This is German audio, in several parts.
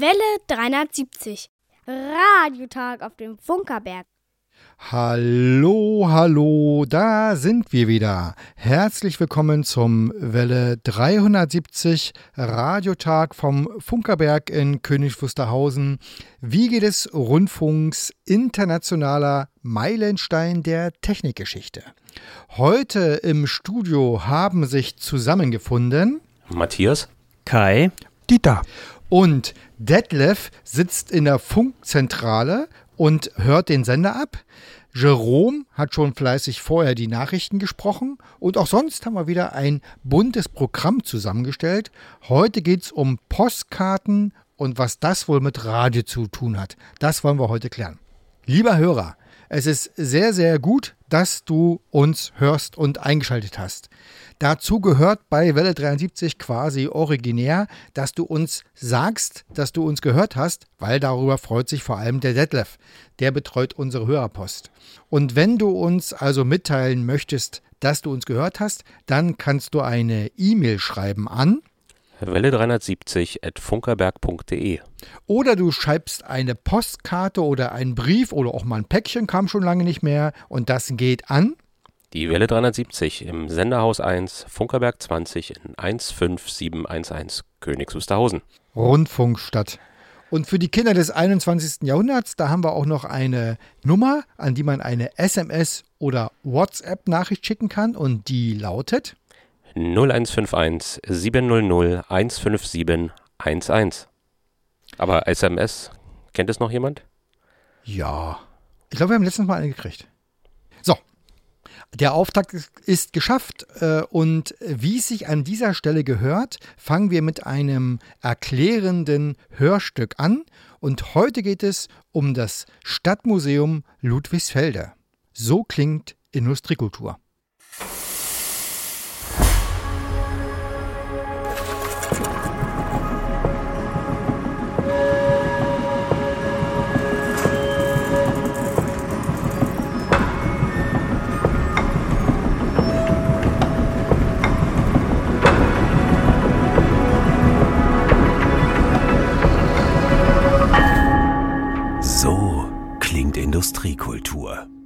Welle 370. Radiotag auf dem Funkerberg. Hallo, hallo, da sind wir wieder. Herzlich willkommen zum Welle 370 Radiotag vom Funkerberg in König Wusterhausen, Wiege des Rundfunks internationaler Meilenstein der Technikgeschichte. Heute im Studio haben sich zusammengefunden Matthias, Kai, Dieter und Detlef sitzt in der Funkzentrale und hört den Sender ab. Jerome hat schon fleißig vorher die Nachrichten gesprochen und auch sonst haben wir wieder ein buntes Programm zusammengestellt. Heute geht es um Postkarten und was das wohl mit Radio zu tun hat. Das wollen wir heute klären. Lieber Hörer, es ist sehr, sehr gut, dass du uns hörst und eingeschaltet hast. Dazu gehört bei Welle 73 quasi originär, dass du uns sagst, dass du uns gehört hast, weil darüber freut sich vor allem der Detlef. Der betreut unsere Hörerpost. Und wenn du uns also mitteilen möchtest, dass du uns gehört hast, dann kannst du eine E-Mail schreiben an Welle 370 at funkerberg.de. Oder du schreibst eine Postkarte oder einen Brief oder auch mal ein Päckchen, kam schon lange nicht mehr. Und das geht an Die Welle 370 im Senderhaus 1, Funkerberg 20 in 15711 Königs Wusterhausen. Rundfunkstadt. Und für die Kinder des 21. Jahrhunderts, da haben wir auch noch eine Nummer, an die man eine SMS oder WhatsApp-Nachricht schicken kann. Und die lautet 0151 700 157 11. Aber SMS, kennt es noch jemand? Ja. Ich glaube, wir haben letztens mal eine gekriegt. So. Der Auftakt ist- geschafft äh, und wie es sich an dieser Stelle gehört, fangen wir mit einem erklärenden Hörstück an. Und heute geht es um das Stadtmuseum Ludwigsfelde. So klingt Industriekultur. Industriekultur. –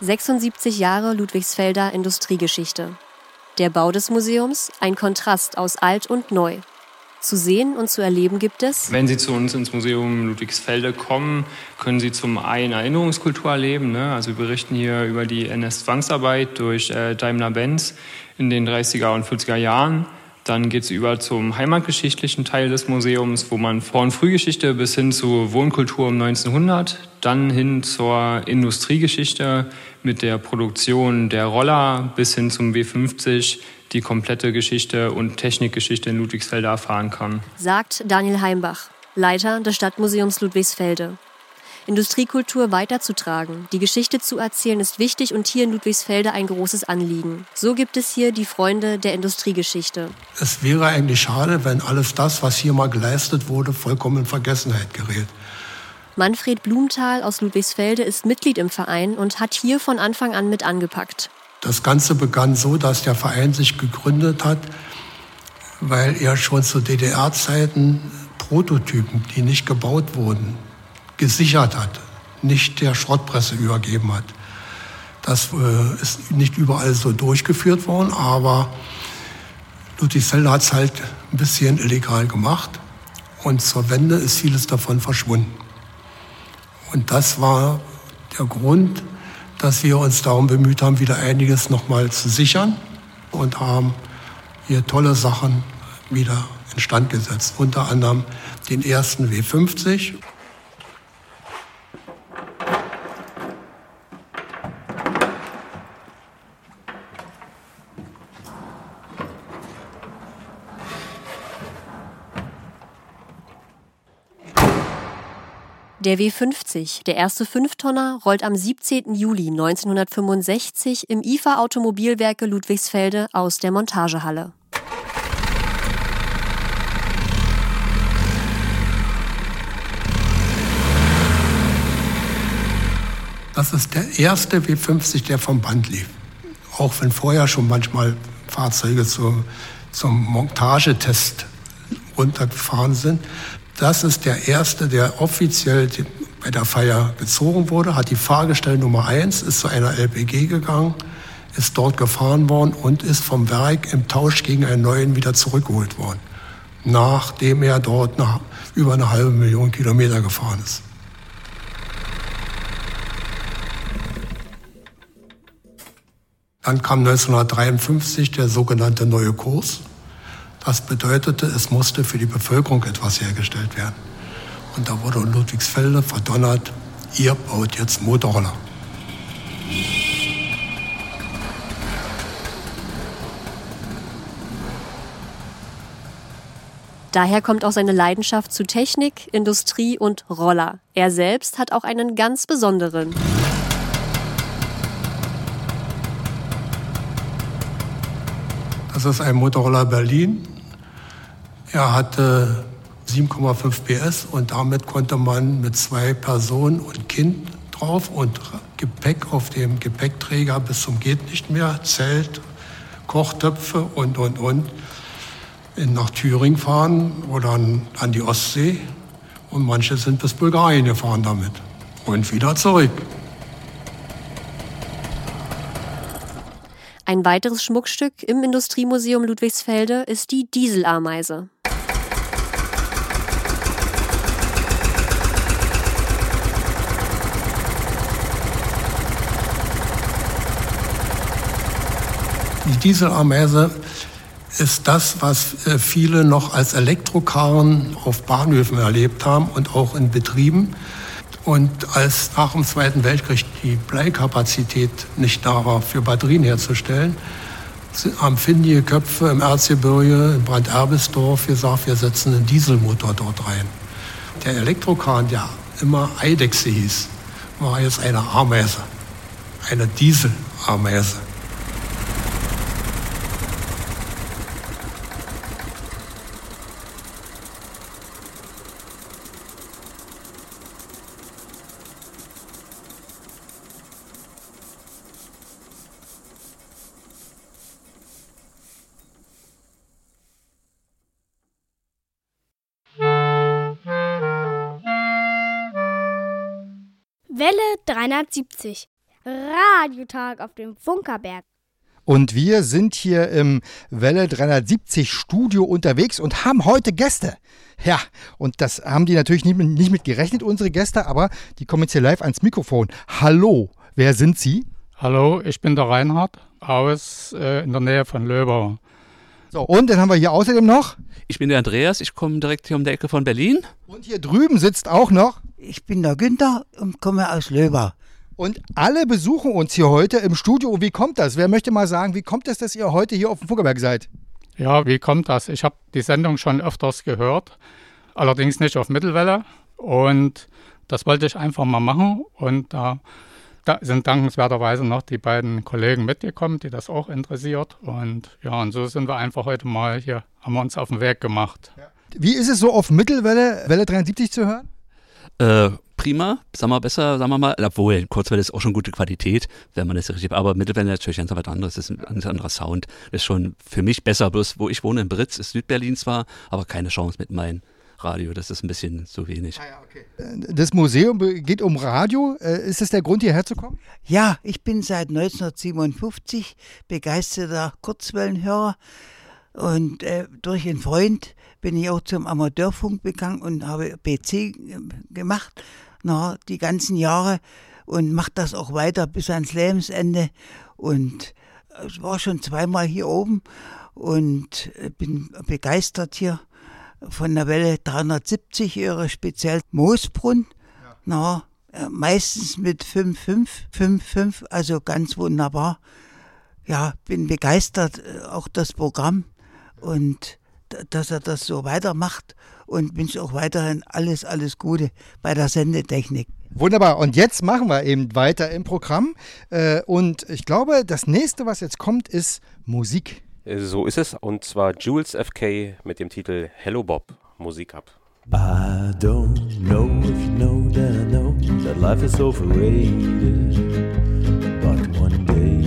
76 Jahre Ludwigsfelder Industriegeschichte. Der Bau des Museums ein Kontrast aus alt und neu. Zu sehen und zu erleben gibt es Wenn Sie zu uns ins Museum Ludwigsfelde kommen, können Sie zum einen Erinnerungskultur erleben. Ne? Also wir berichten hier über die NS-Zwangsarbeit durch äh, Daimler-Benz in den 30er und 40er Jahren. Dann geht es über zum heimatgeschichtlichen Teil des Museums, wo man von Frühgeschichte bis hin zu Wohnkultur um 1900, dann hin zur Industriegeschichte mit der Produktion der Roller bis hin zum W50 die komplette Geschichte und Technikgeschichte in Ludwigsfelde erfahren kann. sagt Daniel Heimbach, Leiter des Stadtmuseums Ludwigsfelde. Industriekultur weiterzutragen, die Geschichte zu erzählen, ist wichtig und hier in Ludwigsfelde ein großes Anliegen. So gibt es hier die Freunde der Industriegeschichte. Es wäre eigentlich schade, wenn alles das, was hier mal geleistet wurde, vollkommen in Vergessenheit gerät. Manfred Blumenthal aus Ludwigsfelde ist Mitglied im Verein und hat hier von Anfang an mit angepackt. Das Ganze begann so, dass der Verein sich gegründet hat, weil er schon zu DDR-Zeiten Prototypen, die nicht gebaut wurden, gesichert hat, nicht der Schrottpresse übergeben hat. Das äh, ist nicht überall so durchgeführt worden, aber Ludwigsfelde hat es halt ein bisschen illegal gemacht und zur Wende ist vieles davon verschwunden. Und das war der Grund, dass wir uns darum bemüht haben, wieder einiges nochmal zu sichern und haben hier tolle Sachen wieder instand gesetzt. Unter anderem den ersten W50. Der W50, der erste Fünftonner, rollt am 17. Juli 1965 im IFA Automobilwerke Ludwigsfelde aus der Montagehalle. Das ist der erste W50, der vom Band lief. Auch wenn vorher schon manchmal Fahrzeuge zum, zum Montagetest runtergefahren sind. Das ist der erste, der offiziell bei der Feier gezogen wurde, hat die Fahrgestell Nummer 1, ist zu einer LPG gegangen, ist dort gefahren worden und ist vom Werk im Tausch gegen einen neuen wieder zurückgeholt worden, nachdem er dort nach über eine halbe Million Kilometer gefahren ist. Dann kam 1953 der sogenannte neue Kurs. Das bedeutete, es musste für die Bevölkerung etwas hergestellt werden. Und da wurde Ludwigsfelde verdonnert, ihr baut jetzt Motorroller. Daher kommt auch seine Leidenschaft zu Technik, Industrie und Roller. Er selbst hat auch einen ganz besonderen. Das ist ein Motorroller Berlin. Er hatte 7,5 PS und damit konnte man mit zwei Personen und Kind drauf und Gepäck auf dem Gepäckträger bis zum geht nicht mehr, Zelt, Kochtöpfe und, und, und nach Thüringen fahren oder an die Ostsee. Und manche sind bis Bulgarien gefahren damit und wieder zurück. Ein weiteres Schmuckstück im Industriemuseum Ludwigsfelde ist die Dieselameise. Die Dieselameise ist das, was äh, viele noch als Elektrokarren auf Bahnhöfen erlebt haben und auch in Betrieben. Und als nach dem Zweiten Weltkrieg die Bleikapazität nicht da war, für Batterien herzustellen, haben findige Köpfe im Erzgebirge, in Brand-Erbisdorf gesagt, wir setzen einen Dieselmotor dort rein. Der Elektrokahn, der immer Eidechse hieß, war jetzt eine Ameise, eine Dieselameise. 370. Radiotag auf dem Funkerberg. Und wir sind hier im Welle 370 Studio unterwegs und haben heute Gäste. Ja, und das haben die natürlich nicht mit, nicht mit gerechnet, unsere Gäste, aber die kommen jetzt hier live ans Mikrofon. Hallo, wer sind Sie? Hallo, ich bin der Reinhard aus äh, in der Nähe von Löbau. So, und dann haben wir hier außerdem noch. Ich bin der Andreas, ich komme direkt hier um die Ecke von Berlin. Und hier drüben sitzt auch noch. Ich bin der Günther und komme aus Löbau. Und alle besuchen uns hier heute im Studio. Wie kommt das? Wer möchte mal sagen, wie kommt es, dass ihr heute hier auf dem Funkerberg seid? Ja, wie kommt das? Ich habe die Sendung schon öfters gehört, allerdings nicht auf Mittelwelle. Und das wollte ich einfach mal machen. Und da, da sind dankenswerterweise noch die beiden Kollegen mitgekommen, die das auch interessiert. Und ja, und so sind wir einfach heute mal hier, haben wir uns auf den Weg gemacht. Wie ist es so auf Mittelwelle, Welle 73 zu hören? Äh, prima, sagen wir besser, sagen wir mal, obwohl Kurzwelle ist auch schon gute Qualität, wenn man das richtig, aber Mittelwelle natürlich ganz was anderes, das ist ein ganz anderer Sound, das ist schon für mich besser, bloß wo ich wohne in Britz, ist Südberlin zwar, aber keine Chance mit meinem Radio, das ist ein bisschen zu wenig. Das Museum geht um Radio. Äh, Ist das der Grund, hierher zu kommen? Ja, ich bin seit 1957 begeisterter Kurzwellenhörer und äh, durch einen Freund bin ich auch zum Amateurfunk gegangen und habe PC äh, gemacht, na, die ganzen Jahre und mache das auch weiter bis ans Lebensende und ich war schon zweimal hier oben und äh, bin begeistert hier von der Welle 370, ihre speziell Moosbrunn. Na, äh, meistens mit 5,5, 5,5, also ganz wunderbar. Ja, bin begeistert, äh, auch das Programm. Und dass er das so weitermacht und wünsche auch weiterhin alles, alles Gute bei der Sendetechnik. Wunderbar. Und jetzt machen wir eben weiter im Programm. Äh, und ich glaube, das nächste, was jetzt kommt, ist Musik. So ist es. Und zwar Jules FK mit dem Titel Hello Bob. Musik ab. I don't know if you know that I know that life is overrated. But one day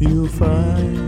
you'll find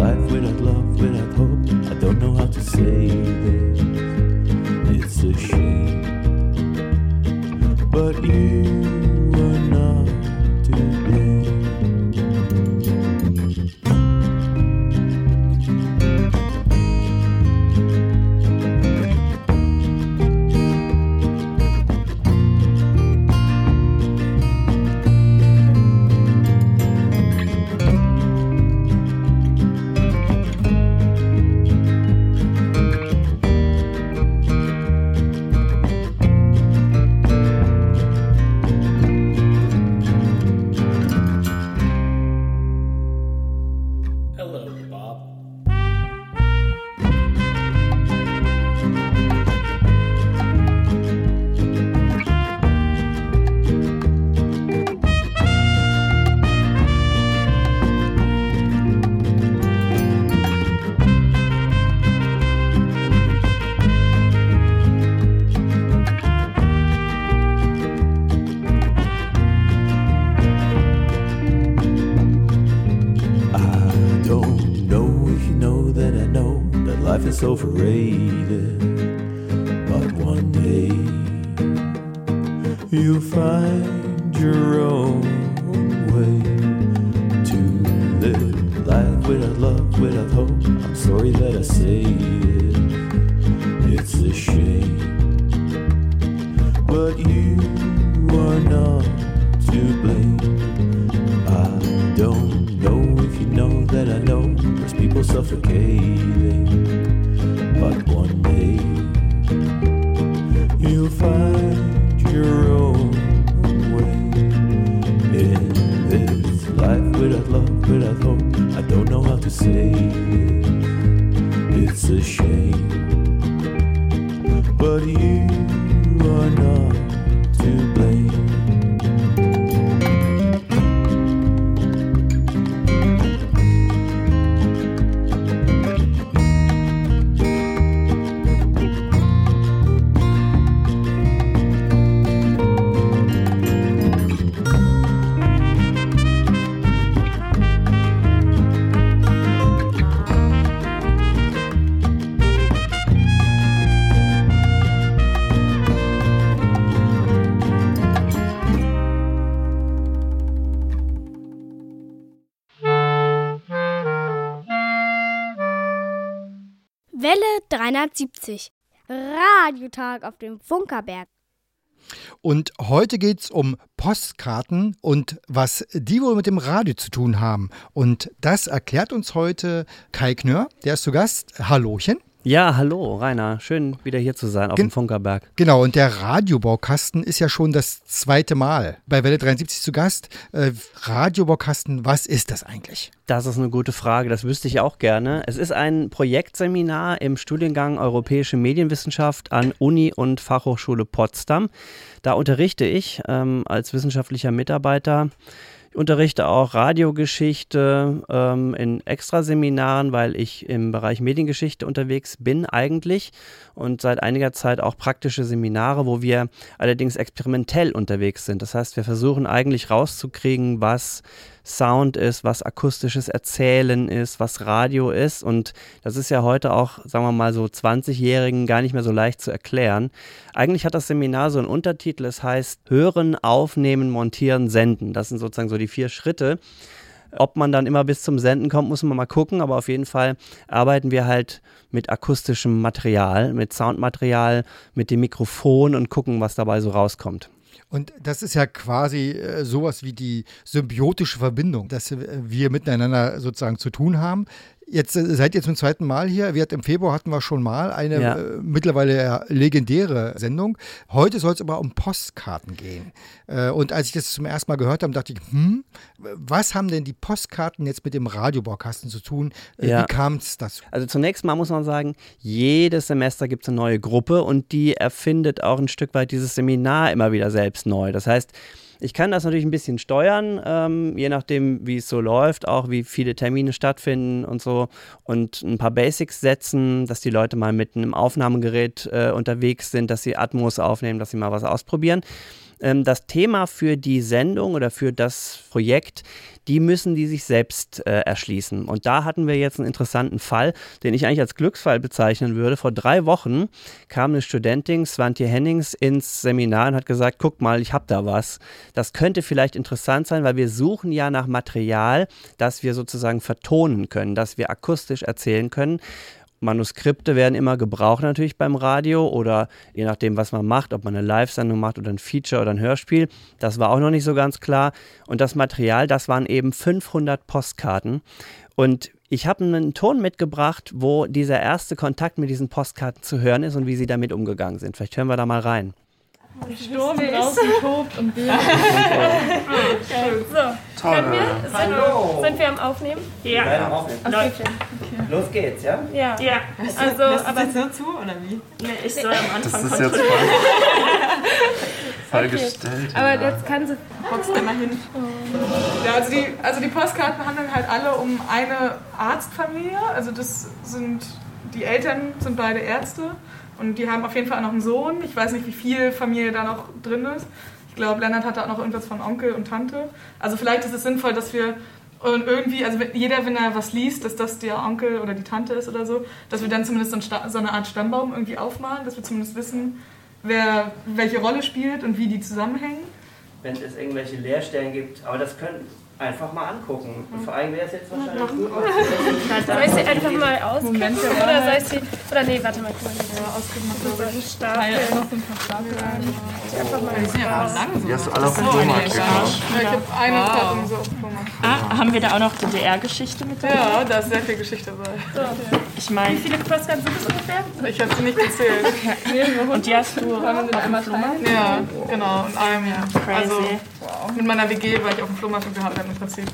life without love, without hope. I don't know how to say this. It's a shame, but you that life is 370. Radiotag auf dem Funkerberg. Und heute geht es um Postkarten und was die wohl mit dem Radio zu tun haben. Und das erklärt uns heute Kai Knör, der ist zu Gast. Hallöchen. Ja, hallo, Rainer. Schön, wieder hier zu sein auf Gen dem Funkerberg. Genau, und der Radiobaukasten ist ja schon das zweite Mal bei Welle 73 zu Gast. Äh, Radiobaukasten, was ist das eigentlich? Das ist eine gute Frage, das wüsste ich auch gerne. Es ist ein Projektseminar im Studiengang Europäische Medienwissenschaft an Uni und Fachhochschule Potsdam. Da unterrichte ich ähm, als wissenschaftlicher Mitarbeiter. Ich unterrichte auch Radiogeschichte ähm, in Extraseminaren, weil ich im Bereich Mediengeschichte unterwegs bin eigentlich und seit einiger Zeit auch praktische Seminare, wo wir allerdings experimentell unterwegs sind. Das heißt, wir versuchen eigentlich rauszukriegen, was Sound ist, was akustisches Erzählen ist, was Radio ist. Und das ist ja heute auch, sagen wir mal, so 20-Jährigen gar nicht mehr so leicht zu erklären. Eigentlich hat das Seminar so einen Untertitel, es heißt Hören, Aufnehmen, Montieren, Senden. Das sind sozusagen so die vier Schritte. Ob man dann immer bis zum Senden kommt, muss man mal gucken, aber auf jeden Fall arbeiten wir halt mit akustischem Material, mit Soundmaterial, mit dem Mikrofon und gucken, was dabei so rauskommt. Und das ist ja quasi äh, sowas wie die symbiotische Verbindung, dass äh, wir miteinander sozusagen zu tun haben. Jetzt äh, seid ihr zum zweiten Mal hier. Wir hatten, Im Februar hatten wir schon mal eine Ja. äh, mittlerweile legendäre Sendung. Heute soll es aber um Postkarten gehen. Äh, und als ich das zum ersten Mal gehört habe, dachte ich, hm, was haben denn die Postkarten jetzt mit dem Radiobaukasten zu tun? Äh, Ja. Wie kam es dazu? Also zunächst mal muss man sagen, jedes Semester gibt es eine neue Gruppe und die erfindet auch ein Stück weit dieses Seminar immer wieder selbst neu. Das heißt, ich kann das natürlich ein bisschen steuern, ähm, je nachdem, wie es so läuft, auch wie viele Termine stattfinden und so und ein paar Basics setzen, dass die Leute mal mit einem Aufnahmegerät äh, unterwegs sind, dass sie Atmos aufnehmen, dass sie mal was ausprobieren. Ähm, das Thema für die Sendung oder für das Projekt, die müssen die sich selbst äh, erschließen. Und da hatten wir jetzt einen interessanten Fall, den ich eigentlich als Glücksfall bezeichnen würde. Vor drei Wochen kam eine Studentin, Swantje Hennings, ins Seminar und hat gesagt, guck mal, ich habe da was. Das könnte vielleicht interessant sein, weil wir suchen ja nach Material, das wir sozusagen vertonen können, das wir akustisch erzählen können. Manuskripte werden immer gebraucht natürlich beim Radio oder je nachdem, was man macht, ob man eine Live-Sendung macht oder ein Feature oder ein Hörspiel. Das war auch noch nicht so ganz klar. Und das Material, das waren eben 500 Postkarten. Und ich habe einen Ton mitgebracht, wo dieser erste Kontakt mit diesen Postkarten zu hören ist und wie sie damit umgegangen sind. Vielleicht hören wir da mal rein. Sturm draußen tobt und wir. Okay, so, Toll. können wir? Sind, Hallo. sind wir am Aufnehmen? Ja. Ja, am Aufnehmen. Läuft. Los geht's, ja? Ja. Ja. Also, Lässt aber. das jetzt so zu, oder wie? Nee, ich soll am Anfang Das ist jetzt kontrollieren. Fall Okay. gestellt. Aber ja. jetzt kann sie. Boxt immer hin. Ja, also die, also die Postkarten handeln halt alle um eine Arztfamilie. Also das sind, die Eltern sind beide Ärzte und die haben auf jeden Fall auch noch einen Sohn. Ich weiß nicht, wie viel Familie da noch drin ist. Ich glaube, Lennart hat da auch noch irgendwas von Onkel und Tante. Also vielleicht ist es sinnvoll, dass wir irgendwie, also jeder, wenn er was liest, dass das der Onkel oder die Tante ist oder so, dass wir dann zumindest so eine Art Stammbaum irgendwie aufmalen, dass wir zumindest wissen, wer welche Rolle spielt und wie die zusammenhängen. Wenn es irgendwelche Leerstellen gibt, aber das können einfach mal angucken. Und vor allem wäre es jetzt wahrscheinlich gut. Soll ich sie einfach mal auskippen? Oder soll ich sie. Oder nee, warte mal, guck mal. Ja, ausgemacht. Das ist so ein Stapel. Teil noch ein paar Stapel. Die einfach mal Die sind ja lang. Die hast du alle auf dem Flohmarkt gekauft. Ja, ich habe eine Wow. Karte so auf dem Flohmarkt. Ah, haben wir da auch noch DDR-Geschichte mit dabei? Ja, da ist sehr viel Geschichte bei. Ich meine, Wie viele Postkarten sind es ungefähr? Ich habe sie nicht gezählt. und die hast du auf dem Flohmarkt? Ja, genau, in einem Jahr. Crazy. Also mit meiner WG war ich auf dem Flohmarkt und wir haben dann im Prinzip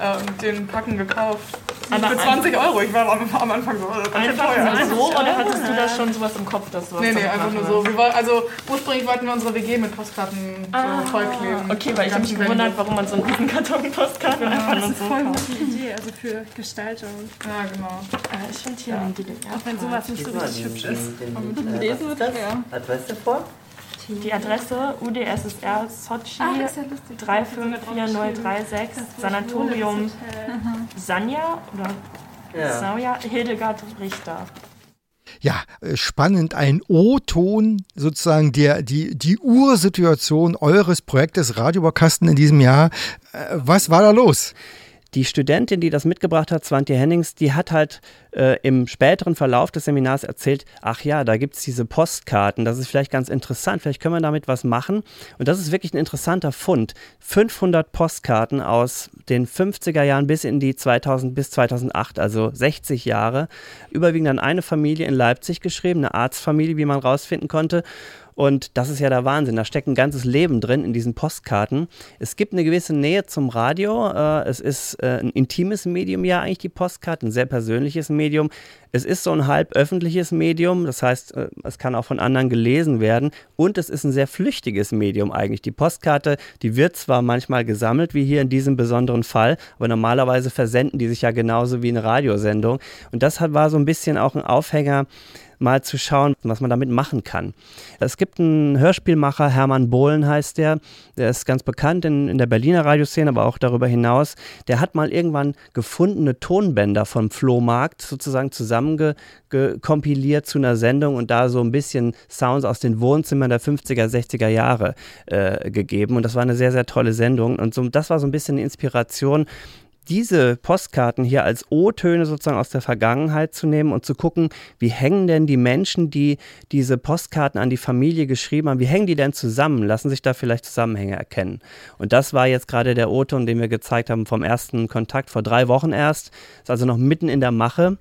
ähm, den Packen gekauft. Aber für 20 Euro. Ich war am, am Anfang so, das ist ja Einfach teuer. so oder hattest du da schon sowas im Kopf, dass du was Nee, nee, einfach nur so. Wir wollten, also ursprünglich wollten wir unsere WG mit Postkarten Ah, so vollkleben. okay, weil ich habe mich gewundert, warum man so einen riesen Karton Postkarten Genau, einfach das nur ist so voll kauft. gute Idee, also für Gestaltung. Ja, genau. Ah, ich finde hier ein DDR. Auch wenn sowas nicht so richtig hübsch ist. Lesen wird schwer. Adresse vor? Die Adresse UdSSR Sochi Ah, ist ja lustig. 354036 Sanatorium Sanja oder Ja. Sanja Hildegard Richter. Ja, äh, spannend. Ein O-Ton, sozusagen der, die, die Ursituation eures Projektes Radiobaukasten in diesem Jahr. Äh, Was war da los? Die Studentin, die das mitgebracht hat, Swantje Hennings, die hat halt äh, im späteren Verlauf des Seminars erzählt, ach ja, da gibt es diese Postkarten, das ist vielleicht ganz interessant, vielleicht können wir damit was machen. Und das ist wirklich ein interessanter Fund. 500 Postkarten aus den 50er Jahren bis in die 2000 bis 2008, also 60 Jahre, überwiegend an eine Familie in Leipzig geschrieben, eine Arztfamilie, wie man rausfinden konnte. Und das ist ja der Wahnsinn. Da steckt ein ganzes Leben drin in diesen Postkarten. Es gibt eine gewisse Nähe zum Radio. Äh, es ist äh, ein intimes Medium, ja, eigentlich die Postkarte, ein sehr persönliches Medium. Es ist so ein halb öffentliches Medium, das heißt, äh, es kann auch von anderen gelesen werden. Und es ist ein sehr flüchtiges Medium eigentlich. Die Postkarte, die wird zwar manchmal gesammelt, wie hier in diesem besonderen Fall, aber normalerweise versenden die sich ja genauso wie eine Radiosendung. Und das war so ein bisschen auch ein Aufhänger, mal zu schauen, was man damit machen kann. Es gibt einen Hörspielmacher, Hermann Bohlen heißt der, der ist ganz bekannt in, in der Berliner Radioszene, aber auch darüber hinaus. Der hat mal irgendwann gefundene Tonbänder vom Flohmarkt sozusagen zusammengekompiliert zu einer Sendung und da so ein bisschen Sounds aus den Wohnzimmern der 50er, 60er Jahre äh, gegeben. Und das war eine sehr, sehr tolle Sendung. Und so, das war so ein bisschen eine Inspiration, diese Postkarten hier als O-Töne sozusagen aus der Vergangenheit zu nehmen und zu gucken, wie hängen denn die Menschen, die diese Postkarten an die Familie geschrieben haben, wie hängen die denn zusammen? Lassen sich da vielleicht Zusammenhänge erkennen? Und das war jetzt gerade der O-Ton, den wir gezeigt haben vom ersten Kontakt vor drei Wochen erst. Ist also noch mitten in der Mache.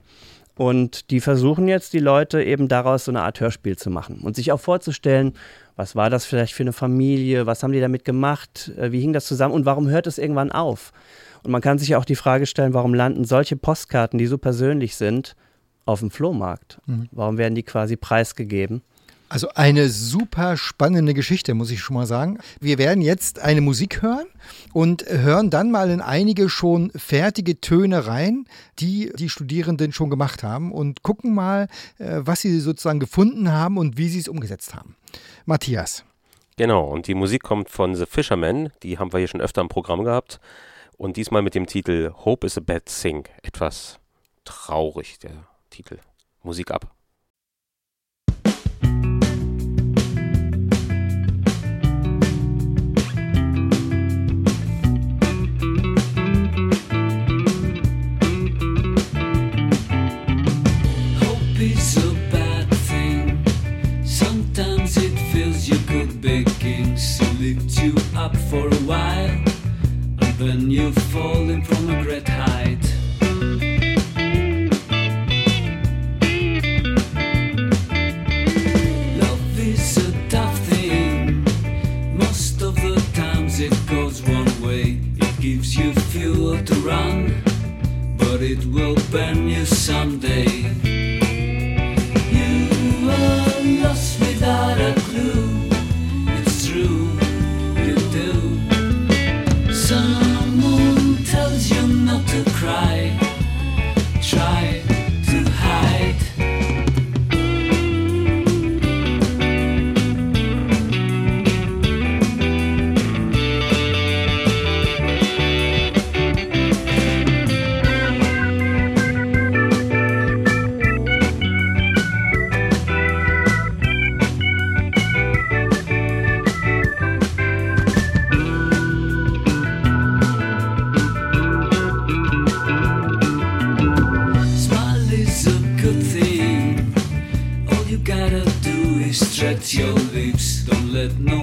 Und die versuchen jetzt, die Leute eben daraus so eine Art Hörspiel zu machen und sich auch vorzustellen, was war das vielleicht für eine Familie, was haben die damit gemacht, äh, wie hing das zusammen und warum hört es irgendwann auf? Und man kann sich auch die Frage stellen, warum landen solche Postkarten, die so persönlich sind, auf dem Flohmarkt? Mhm. Warum werden die quasi preisgegeben? Also eine super spannende Geschichte, muss ich schon mal sagen. Wir werden jetzt eine Musik hören und hören dann mal in einige schon fertige Töne rein, die die Studierenden schon gemacht haben und gucken mal, äh, was sie sozusagen gefunden haben und wie sie es umgesetzt haben. Matthias. Genau, und die Musik kommt von The Fishermen, die haben wir hier schon öfter im Programm gehabt. Und diesmal mit dem Titel Hope is a Bad Thing. Etwas traurig, der Titel. Musik ab. And then you falling from a great height. Love is a tough thing. Most of the times it goes one way. It gives you fuel to run, but it will burn you someday. Lips. Don't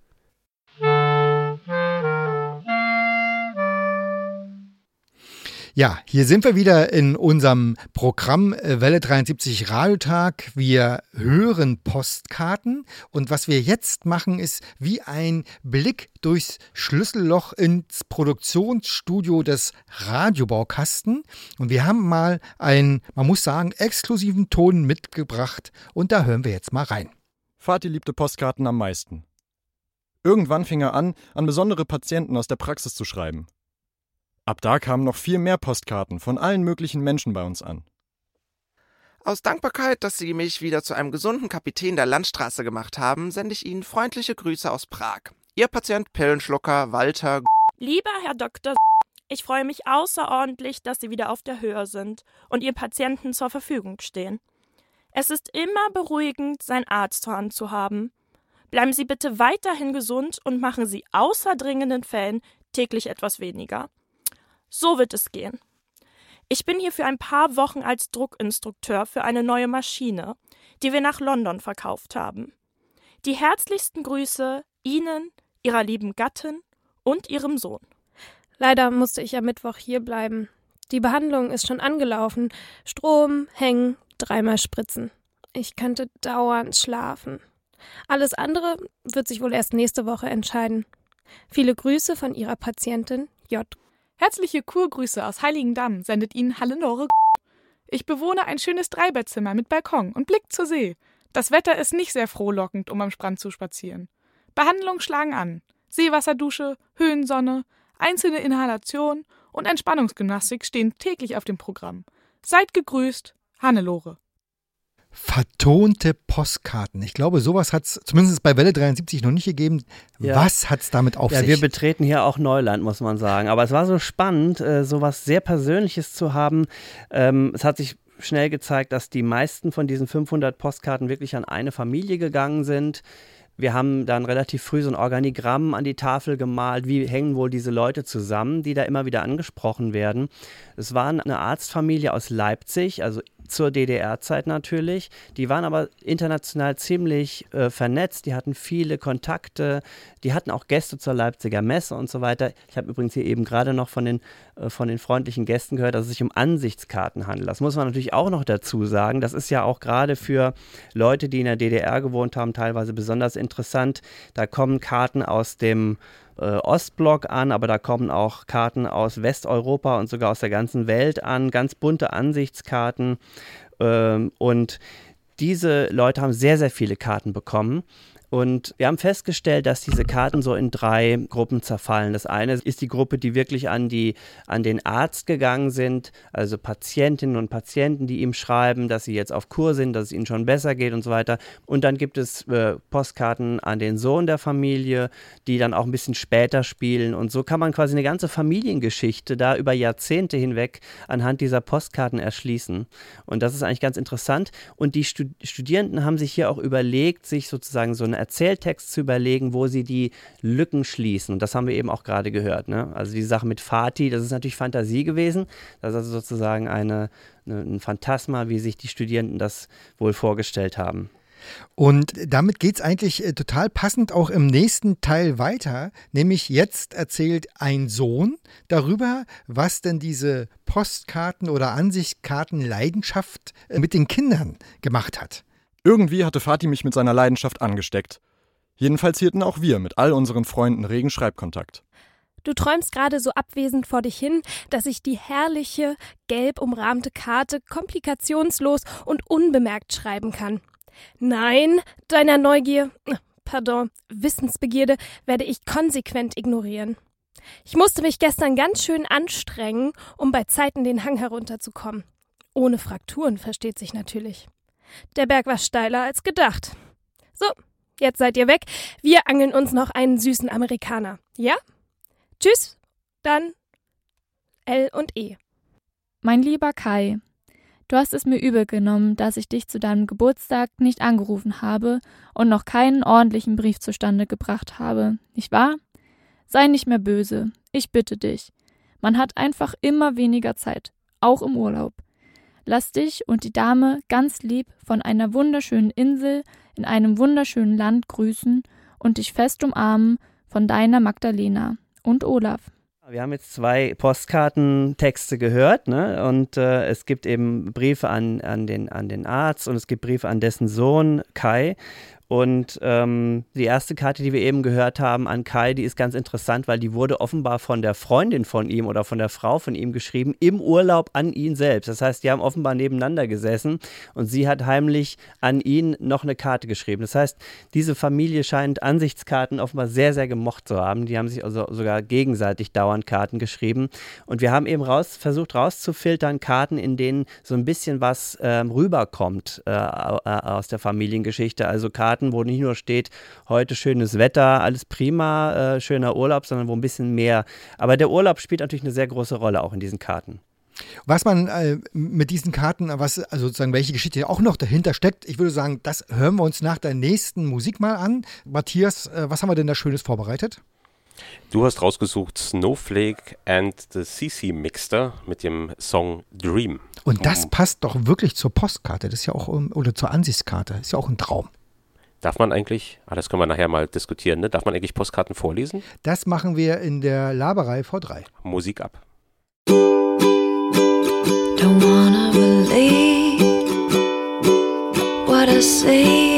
Ja, hier sind wir wieder in unserem Programm äh, Welle 73 Radiotag. Wir hören Postkarten und was wir jetzt machen, ist wie ein Blick durchs Schlüsselloch ins Produktionsstudio des Radiobaukasten. Und wir haben mal einen, man muss sagen, exklusiven Ton mitgebracht und da hören wir jetzt mal rein. Vati liebte Postkarten am meisten. Irgendwann fing er an, an besondere Patienten aus der Praxis zu schreiben. Ab da kamen noch viel mehr Postkarten von allen möglichen Menschen bei uns an. Aus Dankbarkeit, dass Sie mich wieder zu einem gesunden Kapitän der Landstraße gemacht haben, sende ich Ihnen freundliche Grüße aus Prag. Ihr Patient Pillenschlucker Walter. Lieber Herr Dr. Ich freue mich außerordentlich, dass Sie wieder auf der Höhe sind und Ihren Patienten zur Verfügung stehen. Es ist immer beruhigend, seinen Arzt zur Hand zu haben. Bleiben Sie bitte weiterhin gesund und machen Sie außer dringenden Fällen täglich etwas weniger. So wird es gehen. Ich bin hier für ein paar Wochen als Druckinstrukteur für eine neue Maschine, die wir nach London verkauft haben. Die herzlichsten Grüße Ihnen, Ihrer lieben Gattin und Ihrem Sohn. Leider musste ich am Mittwoch hier bleiben. Die Behandlung ist schon angelaufen. Strom, hängen, dreimal spritzen. Ich könnte dauernd schlafen. Alles andere wird sich wohl erst nächste Woche entscheiden. Viele Grüße von Ihrer Patientin J. Herzliche Kurgrüße aus Heiligendamm sendet Ihnen Hannelore. Ich bewohne ein schönes Dreibettzimmer mit Balkon und Blick zur See. Das Wetter ist nicht sehr frohlockend, um am Strand zu spazieren. Behandlungen schlagen an. Seewasserdusche, Höhensonne, einzelne Inhalation und Entspannungsgymnastik stehen täglich auf dem Programm. Seid gegrüßt, Hannelore. Vertonte Postkarten. Ich glaube, sowas hat es zumindest bei Welle 73 noch nicht gegeben. Ja. Was hat es damit auf ja, sich? wir betreten hier auch Neuland, muss man sagen. Aber es war so spannend, äh, sowas sehr Persönliches zu haben. Ähm, es hat sich schnell gezeigt, dass die meisten von diesen 500 Postkarten wirklich an eine Familie gegangen sind. Wir haben dann relativ früh so ein Organigramm an die Tafel gemalt. Wie hängen wohl diese Leute zusammen, die da immer wieder angesprochen werden? Es war eine Arztfamilie aus Leipzig, also zur DDR-Zeit natürlich. Die waren aber international ziemlich äh, vernetzt. Die hatten viele Kontakte. Die hatten auch Gäste zur Leipziger Messe und so weiter. Ich habe übrigens hier eben gerade noch von den, äh, von den freundlichen Gästen gehört, dass es sich um Ansichtskarten handelt. Das muss man natürlich auch noch dazu sagen. Das ist ja auch gerade für Leute, die in der DDR gewohnt haben, teilweise besonders interessant. Da kommen Karten aus dem äh, Ostblock an, aber da kommen auch Karten aus Westeuropa und sogar aus der ganzen Welt an, ganz bunte Ansichtskarten. Ähm, und diese Leute haben sehr, sehr viele Karten bekommen. Und wir haben festgestellt, dass diese Karten so in drei Gruppen zerfallen. Das eine ist die Gruppe, die wirklich an, die, an den Arzt gegangen sind, also Patientinnen und Patienten, die ihm schreiben, dass sie jetzt auf Kur sind, dass es ihnen schon besser geht und so weiter. Und dann gibt es äh, Postkarten an den Sohn der Familie, die dann auch ein bisschen später spielen. Und so kann man quasi eine ganze Familiengeschichte da über Jahrzehnte hinweg anhand dieser Postkarten erschließen. Und das ist eigentlich ganz interessant. Und die Stud Studierenden haben sich hier auch überlegt, sich sozusagen so eine Erzähltext zu überlegen, wo sie die Lücken schließen. Und das haben wir eben auch gerade gehört. Ne? Also die Sache mit Fatih, das ist natürlich Fantasie gewesen. Das ist also sozusagen eine, eine, ein Phantasma, wie sich die Studierenden das wohl vorgestellt haben. Und damit geht es eigentlich äh, total passend auch im nächsten Teil weiter, nämlich jetzt erzählt ein Sohn darüber, was denn diese Postkarten oder Ansichtskarten Leidenschaft äh, mit den Kindern gemacht hat. Irgendwie hatte Fatih mich mit seiner Leidenschaft angesteckt. Jedenfalls hielten auch wir mit all unseren Freunden regen Schreibkontakt. Du träumst gerade so abwesend vor dich hin, dass ich die herrliche, gelb umrahmte Karte komplikationslos und unbemerkt schreiben kann. Nein, deiner Neugier, pardon, Wissensbegierde werde ich konsequent ignorieren. Ich musste mich gestern ganz schön anstrengen, um bei Zeiten den Hang herunterzukommen. Ohne Frakturen, versteht sich natürlich. Der Berg war steiler als gedacht. So, jetzt seid ihr weg. Wir angeln uns noch einen süßen Amerikaner. Ja? Tschüss, dann L und E. Mein lieber Kai, du hast es mir übel genommen, dass ich dich zu deinem Geburtstag nicht angerufen habe und noch keinen ordentlichen Brief zustande gebracht habe, nicht wahr? Sei nicht mehr böse, ich bitte dich. Man hat einfach immer weniger Zeit, auch im Urlaub. Lass dich und die Dame ganz lieb von einer wunderschönen Insel in einem wunderschönen Land grüßen und dich fest umarmen von deiner Magdalena und Olaf. Wir haben jetzt zwei Postkartentexte gehört, ne? Und äh, es gibt eben Briefe an, an, den, an den Arzt und es gibt Briefe an dessen Sohn Kai. Und ähm, die erste Karte, die wir eben gehört haben an Kai, die ist ganz interessant, weil die wurde offenbar von der Freundin von ihm oder von der Frau von ihm geschrieben, im Urlaub an ihn selbst. Das heißt, die haben offenbar nebeneinander gesessen und sie hat heimlich an ihn noch eine Karte geschrieben. Das heißt, diese Familie scheint Ansichtskarten offenbar sehr, sehr gemocht zu haben. Die haben sich also sogar gegenseitig dauernd Karten geschrieben. Und wir haben eben raus, versucht rauszufiltern, Karten, in denen so ein bisschen was ähm, rüberkommt äh, aus der Familiengeschichte. Also Karten, wo nicht nur steht, heute schönes Wetter, alles prima, äh, schöner Urlaub, sondern wo ein bisschen mehr. Aber der Urlaub spielt natürlich eine sehr große Rolle auch in diesen Karten. Was man äh, mit diesen Karten, was also sozusagen welche Geschichte auch noch dahinter steckt, ich würde sagen, das hören wir uns nach der nächsten Musik mal an. Matthias, äh, was haben wir denn da Schönes vorbereitet? Du hast rausgesucht Snowflake and the CC Mixter mit dem Song Dream. Und das passt doch wirklich zur Postkarte. Das ist ja auch, ähm, oder zur Ansichtskarte. Ist ja auch ein Traum. Darf man eigentlich, ah, das können wir nachher mal diskutieren, ne? darf man eigentlich Postkarten vorlesen? Das machen wir in der Laberei V3. Musik ab. Don't wanna believe what I see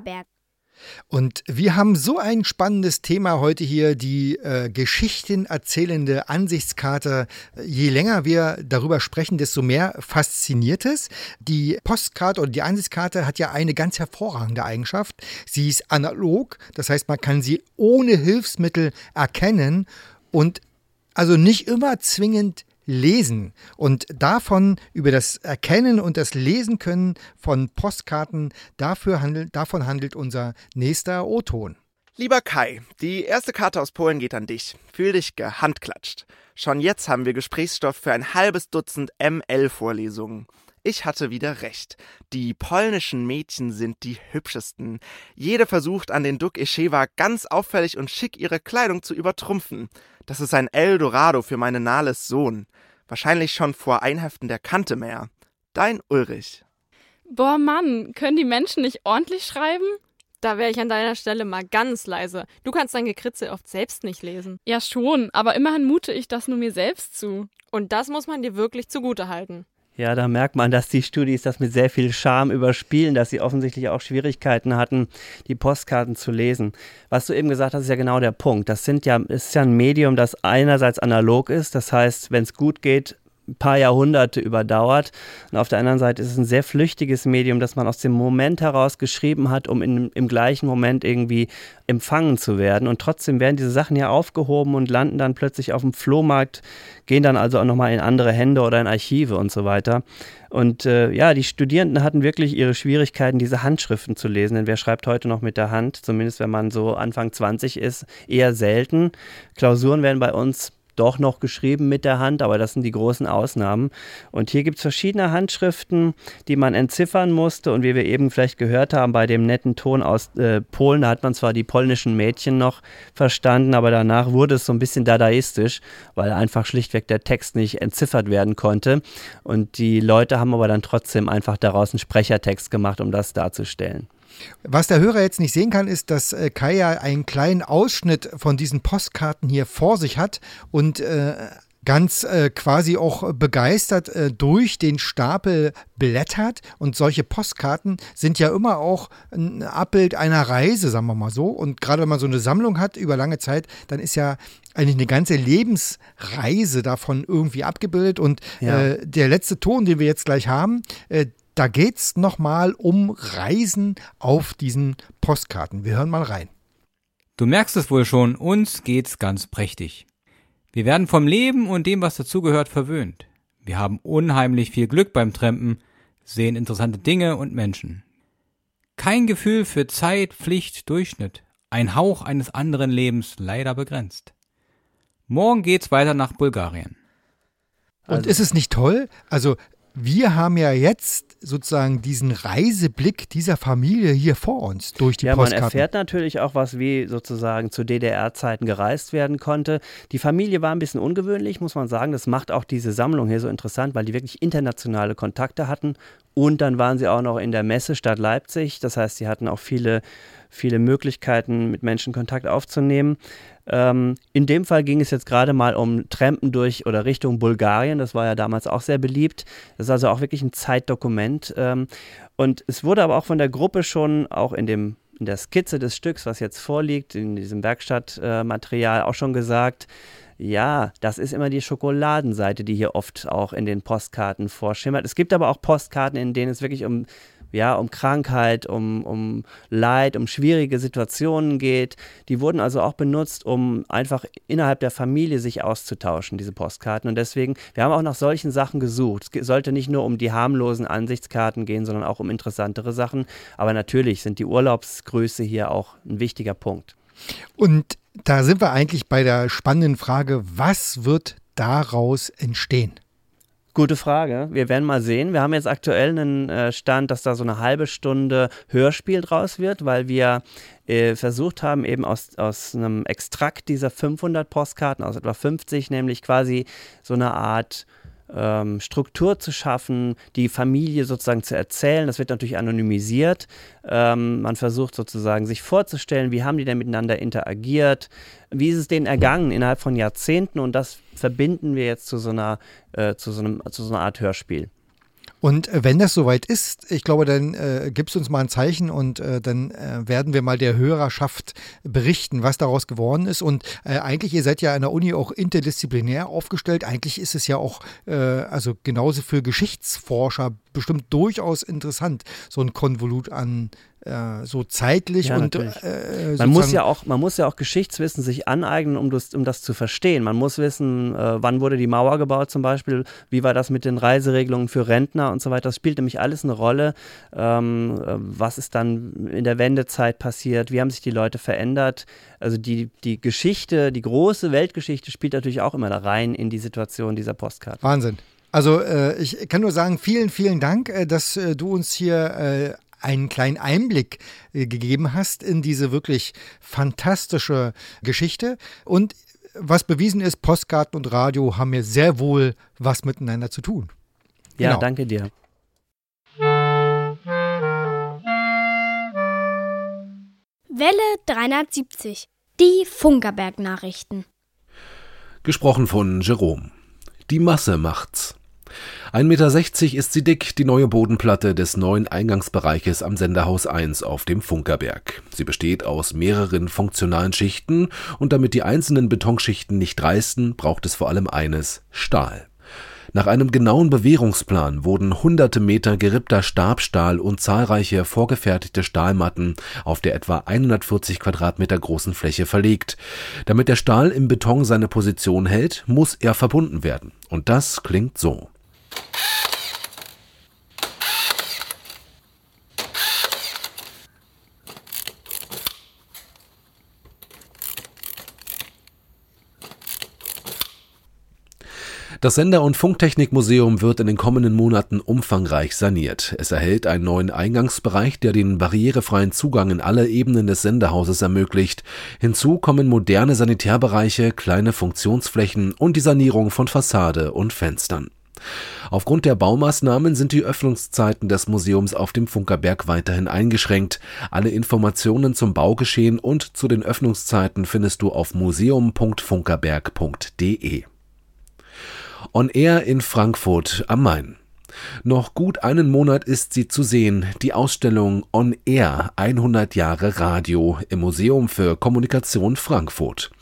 dem Funkerberg. Und wir haben so ein spannendes Thema heute hier, die äh, Geschichten erzählende Ansichtskarte. Je länger wir darüber sprechen, desto mehr fasziniert es. Die Postkarte oder die Ansichtskarte hat ja eine ganz hervorragende Eigenschaft. Sie ist analog, das heißt, man kann sie ohne Hilfsmittel erkennen und also nicht immer zwingend lesen. Und davon, über das Erkennen und das Lesen können von Postkarten, dafür handelt, davon handelt unser nächster O-Ton. Lieber Kai, die erste Karte aus Polen geht an dich. Fühl dich gehandklatscht. Schon jetzt haben wir Gesprächsstoff für ein halbes Dutzend ML-Vorlesungen. Ich hatte wieder recht. Die polnischen Mädchen sind die hübschesten. Jede versucht an den Duk Eschewa ganz auffällig und schick ihre Kleidung zu übertrumpfen. Das ist ein Eldorado für meine Nahles Sohn. Wahrscheinlich schon vor Einheften der Kante mehr. Dein Ulrich. Boah, Mann, können die Menschen nicht ordentlich schreiben? Da wäre ich an deiner Stelle mal ganz leise. Du kannst dein Gekritzel oft selbst nicht lesen. Ja, schon, aber immerhin mute ich das nur mir selbst zu. Und das muss man dir wirklich zugute halten. Ja, da merkt man, dass die Studis das mit sehr viel Charme überspielen, dass sie offensichtlich auch Schwierigkeiten hatten, die Postkarten zu lesen. Was du eben gesagt hast, ist ja genau der Punkt. Das sind ja, ist ja ein Medium, das einerseits analog ist, das heißt, wenn es gut geht, paar Jahrhunderte überdauert. Und auf der anderen Seite ist es ein sehr flüchtiges Medium, das man aus dem Moment heraus geschrieben hat, um in, im gleichen Moment irgendwie empfangen zu werden. Und trotzdem werden diese Sachen ja aufgehoben und landen dann plötzlich auf dem Flohmarkt, gehen dann also auch nochmal in andere Hände oder in Archive und so weiter. Und äh, ja, die Studierenden hatten wirklich ihre Schwierigkeiten, diese Handschriften zu lesen. Denn wer schreibt heute noch mit der Hand, zumindest wenn man so Anfang 20 ist, eher selten. Klausuren werden bei uns doch noch geschrieben mit der Hand, aber das sind die großen Ausnahmen. Und hier gibt es verschiedene Handschriften, die man entziffern musste. Und wie wir eben vielleicht gehört haben, bei dem netten Ton aus äh, Polen, da hat man zwar die polnischen Mädchen noch verstanden, aber danach wurde es so ein bisschen dadaistisch, weil einfach schlichtweg der Text nicht entziffert werden konnte. Und die Leute haben aber dann trotzdem einfach daraus einen Sprechertext gemacht, um das darzustellen. Was der Hörer jetzt nicht sehen kann, ist, dass äh, Kaya einen kleinen Ausschnitt von diesen Postkarten hier vor sich hat und äh, ganz äh, quasi auch begeistert äh, durch den Stapel blättert. Und solche Postkarten sind ja immer auch ein Abbild einer Reise, sagen wir mal so. Und gerade wenn man so eine Sammlung hat über lange Zeit, dann ist ja eigentlich eine ganze Lebensreise davon irgendwie abgebildet. Und Ja. äh, der letzte Ton, den wir jetzt gleich haben, äh, da geht es nochmal um Reisen auf diesen Postkarten. Wir hören mal rein. Du merkst es wohl schon, uns geht's ganz prächtig. Wir werden vom Leben und dem, was dazugehört, verwöhnt. Wir haben unheimlich viel Glück beim Trampen, sehen interessante Dinge und Menschen. Kein Gefühl für Zeit, Pflicht, Durchschnitt. Ein Hauch eines anderen Lebens leider begrenzt. Morgen geht's weiter nach Bulgarien. Und ist es nicht toll? Also wir haben ja jetzt sozusagen diesen Reiseblick dieser Familie hier vor uns durch die ja, man Postkarten. erfährt natürlich auch, was wie sozusagen zu DDR-Zeiten gereist werden konnte. Die Familie war ein bisschen ungewöhnlich, muss man sagen. Das macht auch diese Sammlung hier so interessant, weil die wirklich internationale Kontakte hatten. Und dann waren sie auch noch in der Messestadt Leipzig. Das heißt, sie hatten auch viele, viele Möglichkeiten, mit Menschen Kontakt aufzunehmen. Ähm, in dem Fall ging es jetzt gerade mal um Trampen durch oder Richtung Bulgarien. Das war ja damals auch sehr beliebt. Das ist also auch wirklich ein Zeitdokument. Ähm, und es wurde aber auch von der Gruppe schon auch in dem in der Skizze des Stücks, was jetzt vorliegt, in diesem Werkstattmaterial auch schon gesagt, ja, das ist immer die Schokoladenseite, die hier oft auch in den Postkarten vorschimmert. Es gibt aber auch Postkarten, in denen es wirklich um ja, um Krankheit, um, um Leid, um schwierige Situationen geht. Die wurden also auch benutzt, um einfach innerhalb der Familie sich auszutauschen, diese Postkarten. Und deswegen, wir haben auch nach solchen Sachen gesucht. Es sollte nicht nur um die harmlosen Ansichtskarten gehen, sondern auch um interessantere Sachen. Aber natürlich sind die Urlaubsgrüße hier auch ein wichtiger Punkt. Und da sind wir eigentlich bei der spannenden Frage, was wird daraus entstehen? Gute Frage. Wir werden mal sehen. Wir haben jetzt aktuell einen äh, Stand, dass da so eine halbe Stunde Hörspiel draus wird, weil wir äh, versucht haben, eben aus, aus einem Extrakt dieser 500 Postkarten, aus etwa 50, nämlich quasi so eine Art ähm, Struktur zu schaffen, die Familie sozusagen zu erzählen. Das wird natürlich anonymisiert. Ähm, man versucht sozusagen sich vorzustellen, wie haben die denn miteinander interagiert, wie ist es denen ergangen innerhalb von Jahrzehnten und das verbinden wir jetzt zu so einer, äh, zu so einem, zu so einer Art Hörspiel. Und äh, wenn das soweit ist, ich glaube, dann äh, gibst du uns mal ein Zeichen und äh, dann äh, werden wir mal der Hörerschaft berichten, was daraus geworden ist. Und äh, eigentlich, ihr seid ja an der Uni auch interdisziplinär aufgestellt. Eigentlich ist es ja auch, äh, also genauso für Geschichtsforscher bestimmt durchaus interessant, so ein Konvolut an äh, so zeitlich Ja, und äh, man muss ja auch, man muss ja auch Geschichtswissen sich aneignen, um das, um das zu verstehen. Man muss wissen, äh, wann wurde die Mauer gebaut zum Beispiel, wie war das mit den Reiseregelungen für Rentner und so weiter. Das spielt nämlich alles eine Rolle. Ähm, äh, was ist dann in der Wendezeit passiert? Wie haben sich die Leute verändert? Also die, die Geschichte, die große Weltgeschichte spielt natürlich auch immer da rein in die Situation dieser Postkarte. Wahnsinn. Also äh, ich kann nur sagen, vielen, vielen Dank, äh, dass äh, du uns hier äh, einen kleinen Einblick äh, gegeben hast in diese wirklich fantastische Geschichte. Und was bewiesen ist, Postkarten und Radio haben ja sehr wohl was miteinander zu tun. Ja, Genau. danke dir. Welle 370. Die Funkerberg-Nachrichten. Gesprochen von Jerome. Die Masse macht's. 1,60 Meter ist sie dick, die neue Bodenplatte des neuen Eingangsbereiches am Senderhaus 1 auf dem Funkerberg. Sie besteht aus mehreren funktionalen Schichten und damit die einzelnen Betonschichten nicht reißen, braucht es vor allem eines, Stahl. Nach einem genauen Bewährungsplan wurden hunderte Meter gerippter Stabstahl und zahlreiche vorgefertigte Stahlmatten auf der etwa 140 Quadratmeter großen Fläche verlegt. Damit der Stahl im Beton seine Position hält, muss er verbunden werden. Und das klingt so. Das Sender- und Funktechnikmuseum wird in den kommenden Monaten umfangreich saniert. Es erhält einen neuen Eingangsbereich, der den barrierefreien Zugang in alle Ebenen des Sendehauses ermöglicht. Hinzu kommen moderne Sanitärbereiche, kleine Funktionsflächen und die Sanierung von Fassade und Fenstern. Aufgrund der Baumaßnahmen sind die Öffnungszeiten des Museums auf dem Funkerberg weiterhin eingeschränkt. Alle Informationen zum Baugeschehen und zu den Öffnungszeiten findest du auf museum.funkerberg.de. On Air in Frankfurt am Main. Noch gut einen Monat ist sie zu sehen, die Ausstellung On Air 100 Jahre Radio im Museum für Kommunikation Frankfurt.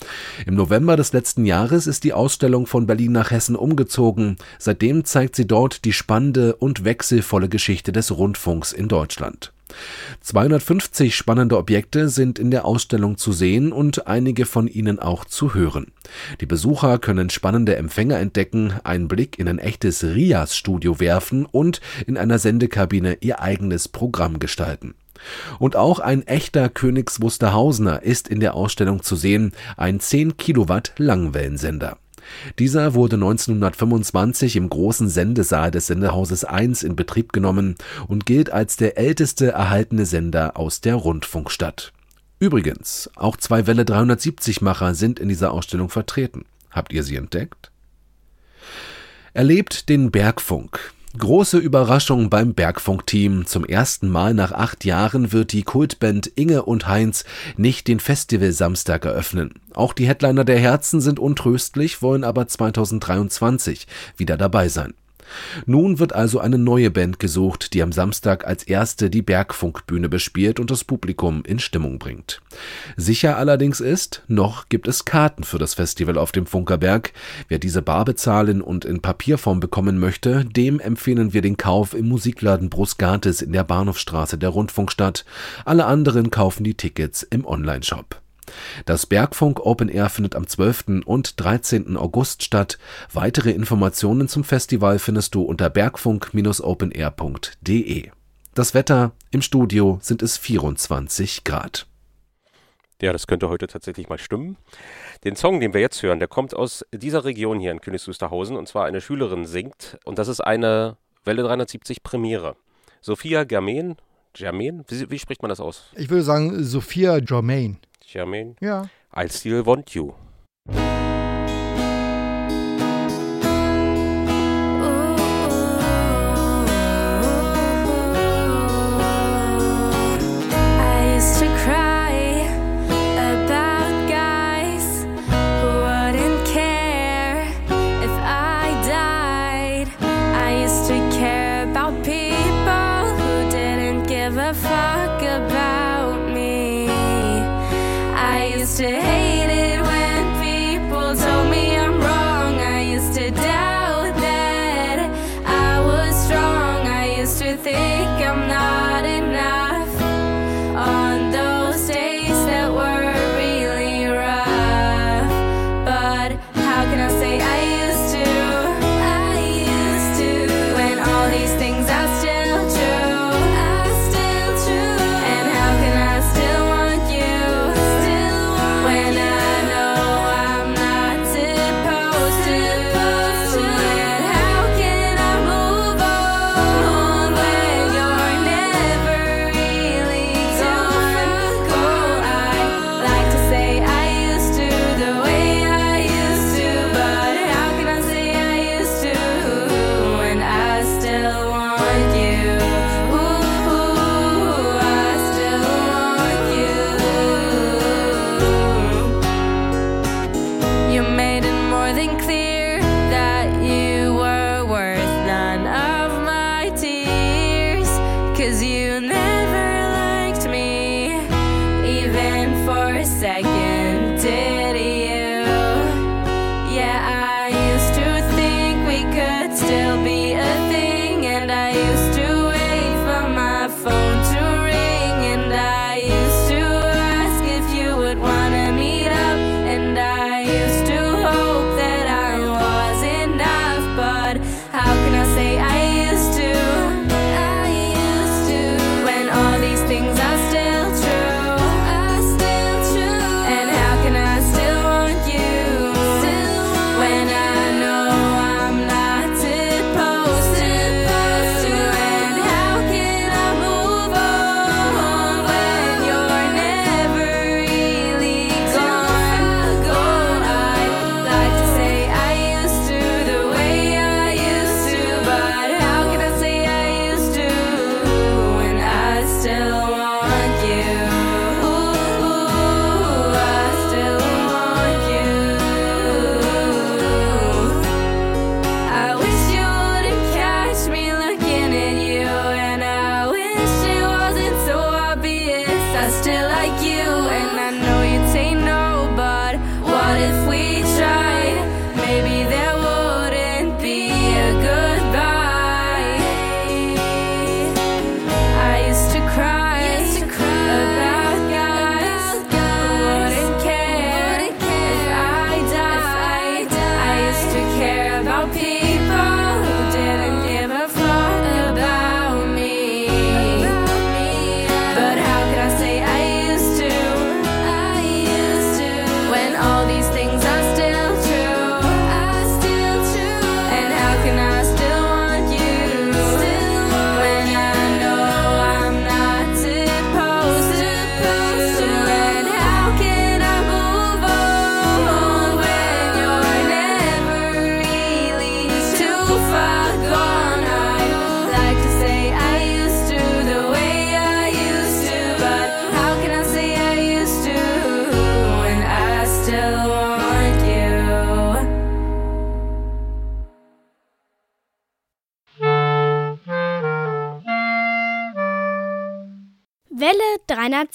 Im November des letzten Jahres ist die Ausstellung von Berlin nach Hessen umgezogen. Seitdem zeigt sie dort die spannende und wechselvolle Geschichte des Rundfunks in Deutschland. 250 spannende Objekte sind in der Ausstellung zu sehen und einige von ihnen auch zu hören. Die Besucher können spannende Empfänger entdecken, einen Blick in ein echtes Rias-Studio werfen und in einer Sendekabine ihr eigenes Programm gestalten. Und auch ein echter Königs Wusterhausener ist in der Ausstellung zu sehen, ein 10 Kilowatt Langwellensender. Dieser wurde 1925 im großen Sendesaal des Sendehauses 1 in Betrieb genommen und gilt als der älteste erhaltene Sender aus der Rundfunkstadt. Übrigens, auch zwei Welle 370-Macher sind in dieser Ausstellung vertreten. Habt ihr sie entdeckt? Erlebt den Bergfunk. Große Überraschung beim Bergfunk-Team. Zum ersten Mal nach acht Jahren wird die Kultband Inge und Heinz nicht den Festival-Samstag eröffnen. Auch die Headliner der Herzen sind untröstlich, wollen aber 2023 wieder dabei sein. Nun wird also eine neue Band gesucht, die am Samstag als erste die Bergfunkbühne bespielt und das Publikum in Stimmung bringt. Sicher allerdings ist, noch gibt es Karten für das Festival auf dem Funkerberg. Wer diese bar bezahlen und in Papierform bekommen möchte, dem empfehlen wir den Kauf im Musikladen Brusgates in der Bahnhofstraße der Rundfunkstadt. Alle anderen kaufen die Tickets im Onlineshop. Das Bergfunk Open Air findet am 12. und 13. August statt. Weitere Informationen zum Festival findest du unter bergfunk-openair.de. Das Wetter im Studio sind es 24 Grad. Ja, das könnte heute tatsächlich mal stimmen. Den Song, den wir jetzt hören, der kommt aus dieser Region hier in Königs Wusterhausen und zwar eine Schülerin singt und das ist eine Welle 370 Premiere. Sophia Germain, Germain, wie, wie spricht man das aus? Ich würde sagen Sophia Germain. Germain? Ja. I still want you.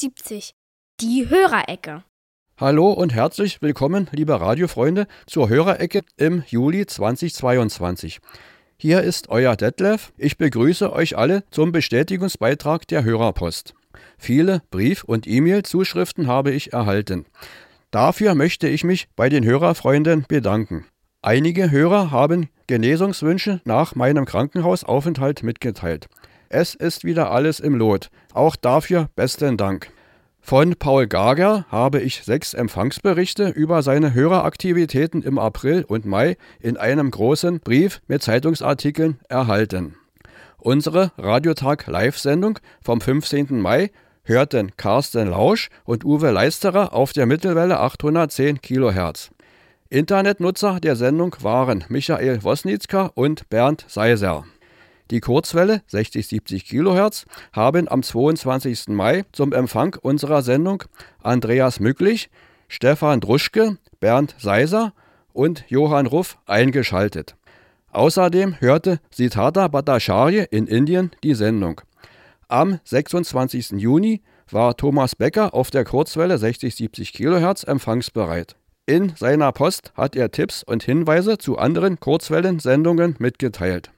370. Die Hörerecke. Hallo und herzlich willkommen, liebe Radiofreunde, zur Hörerecke im Juli 2022. Hier ist euer Detlef. Ich begrüße euch alle zum Bestätigungsbeitrag der Hörerpost. Viele Brief- und E-Mail-Zuschriften habe ich erhalten. Dafür möchte ich mich bei den Hörerfreunden bedanken. Einige Hörer haben Genesungswünsche nach meinem Krankenhausaufenthalt mitgeteilt. Es ist wieder alles im Lot. Auch dafür besten Dank. Von Paul Gager habe ich sechs Empfangsberichte über seine Höreraktivitäten im April und Mai in einem großen Brief mit Zeitungsartikeln erhalten. Unsere Radiotag Live-Sendung vom 15. Mai hörten Carsten Lausch und Uwe Leisterer auf der Mittelwelle 810 kHz. Internetnutzer der Sendung waren Michael Wosnitzka und Bernd Seiser. Die Kurzwelle 60-70 kHz haben am 22. Mai zum Empfang unserer Sendung Andreas Mücklich, Stefan Druschke, Bernd Seiser und Johann Ruff eingeschaltet. Außerdem hörte Siddhartha Bhattacharya in Indien die Sendung. Am 26. Juni war Thomas Becker auf der Kurzwelle 60-70 kHz empfangsbereit. In seiner Post hat er Tipps und Hinweise zu anderen Kurzwellensendungen mitgeteilt.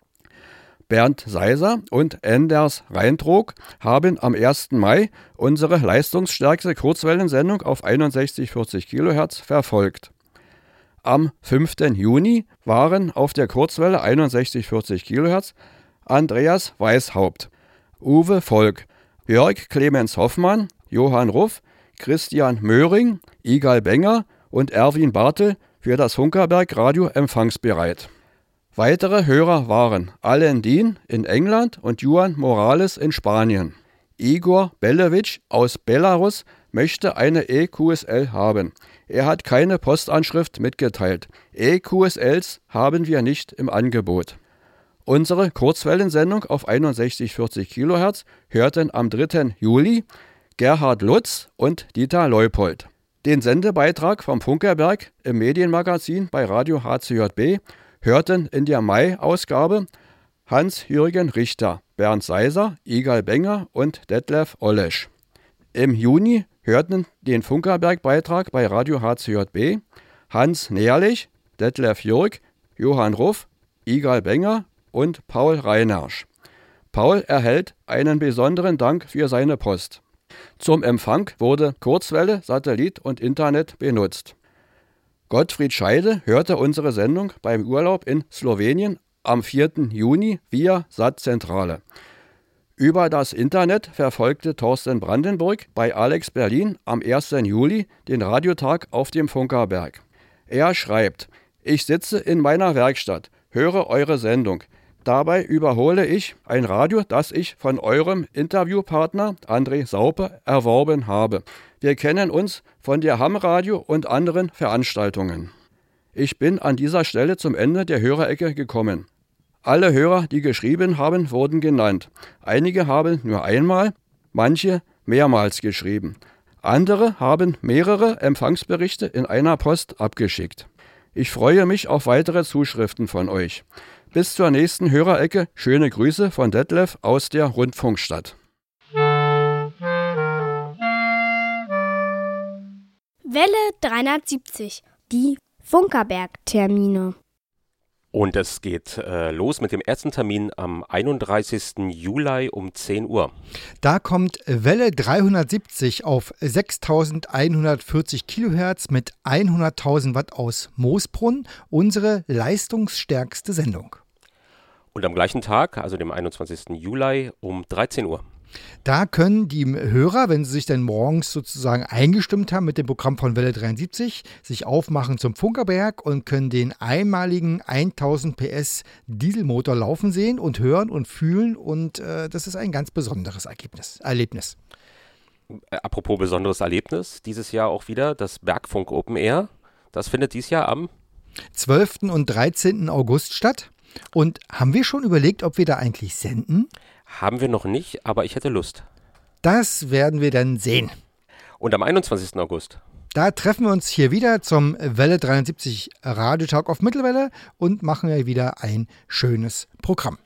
Bernd Seiser und Enders Reintrog haben am 1. Mai unsere leistungsstärkste Kurzwellensendung auf 6140 kHz verfolgt. Am 5. Juni waren auf der Kurzwelle 6140 kHz Andreas Weishaupt, Uwe Volk, Jörg Clemens Hoffmann, Johann Ruff, Christian Möhring, Igal Benger und Erwin Bartel für das Hunkerberg Radio empfangsbereit. Weitere Hörer waren Alain Dean in England und Juan Morales in Spanien. Igor Belewitsch aus Belarus möchte eine EQSL haben. Er hat keine Postanschrift mitgeteilt. EQSLs haben wir nicht im Angebot. Unsere Kurzwellensendung auf 6140 kHz hörten am 3. Juli Gerhard Lutz und Dieter Leupold. Den Sendebeitrag vom Funkerberg im Medienmagazin bei Radio HCJB hörten in der Mai-Ausgabe Hans-Jürgen Richter, Bernd Seiser, Igal Benger und Detlef Olesch. Im Juni hörten den Funkerberg-Beitrag bei Radio HCJB Hans Nährlich, Detlef Jürg, Johann Ruff, Igal Benger und Paul Reinersch. Paul erhält einen besonderen Dank für seine Post. Zum Empfang wurde Kurzwelle, Satellit und Internet benutzt. Gottfried Scheide hörte unsere Sendung beim Urlaub in Slowenien am 4. Juni via Satzzentrale. Über das Internet verfolgte Thorsten Brandenburg bei Alex Berlin am 1. Juli den Radiotag auf dem Funkerberg. Er schreibt: Ich sitze in meiner Werkstatt, höre eure Sendung. Dabei überhole ich ein Radio, das ich von eurem Interviewpartner André Saupe erworben habe. Wir kennen uns von der Ham-Radio und anderen Veranstaltungen. Ich bin an dieser Stelle zum Ende der Hörerecke gekommen. Alle Hörer, die geschrieben haben, wurden genannt. Einige haben nur einmal, manche mehrmals geschrieben. Andere haben mehrere Empfangsberichte in einer Post abgeschickt. Ich freue mich auf weitere Zuschriften von euch. Bis zur nächsten Hörerecke. Schöne Grüße von Detlef aus der Rundfunkstadt. Welle 370. Die Funkerberg-Termine. Und es geht äh, los mit dem ersten Termin am 31. Juli um 10 Uhr. Da kommt Welle 370 auf 6140 Kilohertz mit 100.000 Watt aus Moosbrunn, unsere leistungsstärkste Sendung. Und am gleichen Tag, also dem 21. Juli um 13 Uhr. Da können die Hörer, wenn sie sich dann morgens sozusagen eingestimmt haben mit dem Programm von Welle 73, sich aufmachen zum Funkerberg und können den einmaligen 1000 PS Dieselmotor laufen sehen und hören und fühlen. Und äh, das ist ein ganz besonderes Ergebnis, Erlebnis. Äh, apropos besonderes Erlebnis, dieses Jahr auch wieder das Bergfunk Open Air. Das findet dieses Jahr am 12. und 13. August statt. Und haben wir schon überlegt, ob wir da eigentlich senden? Haben wir noch nicht, aber ich hätte Lust. Das werden wir dann sehen. Und am 21. August? Da treffen wir uns hier wieder zum Welle 73 Radiotag auf Mittelwelle und machen ja wieder ein schönes Programm.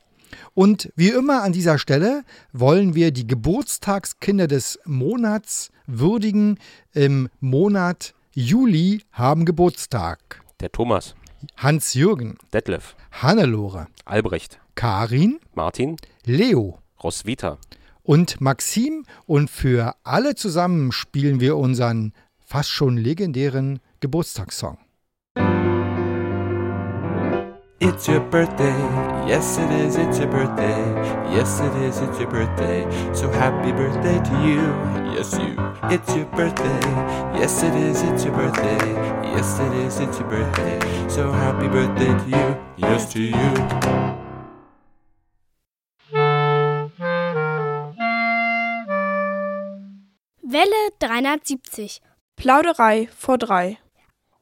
Und wie immer an dieser Stelle wollen wir die Geburtstagskinder des Monats würdigen. Im Monat Juli haben Geburtstag. Der Thomas. Hans-Jürgen. Detlef. Hannelore. Albrecht. Karin. Martin. Leo. Roswitha. Und Maxim. Und für alle zusammen spielen wir unseren fast schon legendären Geburtstagssong. It's your birthday, yes it is, it's your birthday, yes it is, it's your birthday, so happy birthday to you, yes you. It's your birthday, yes it is, it's your birthday, yes it is, it's your birthday, so happy birthday to you, yes to you. Welle 370. Plauderei vor drei.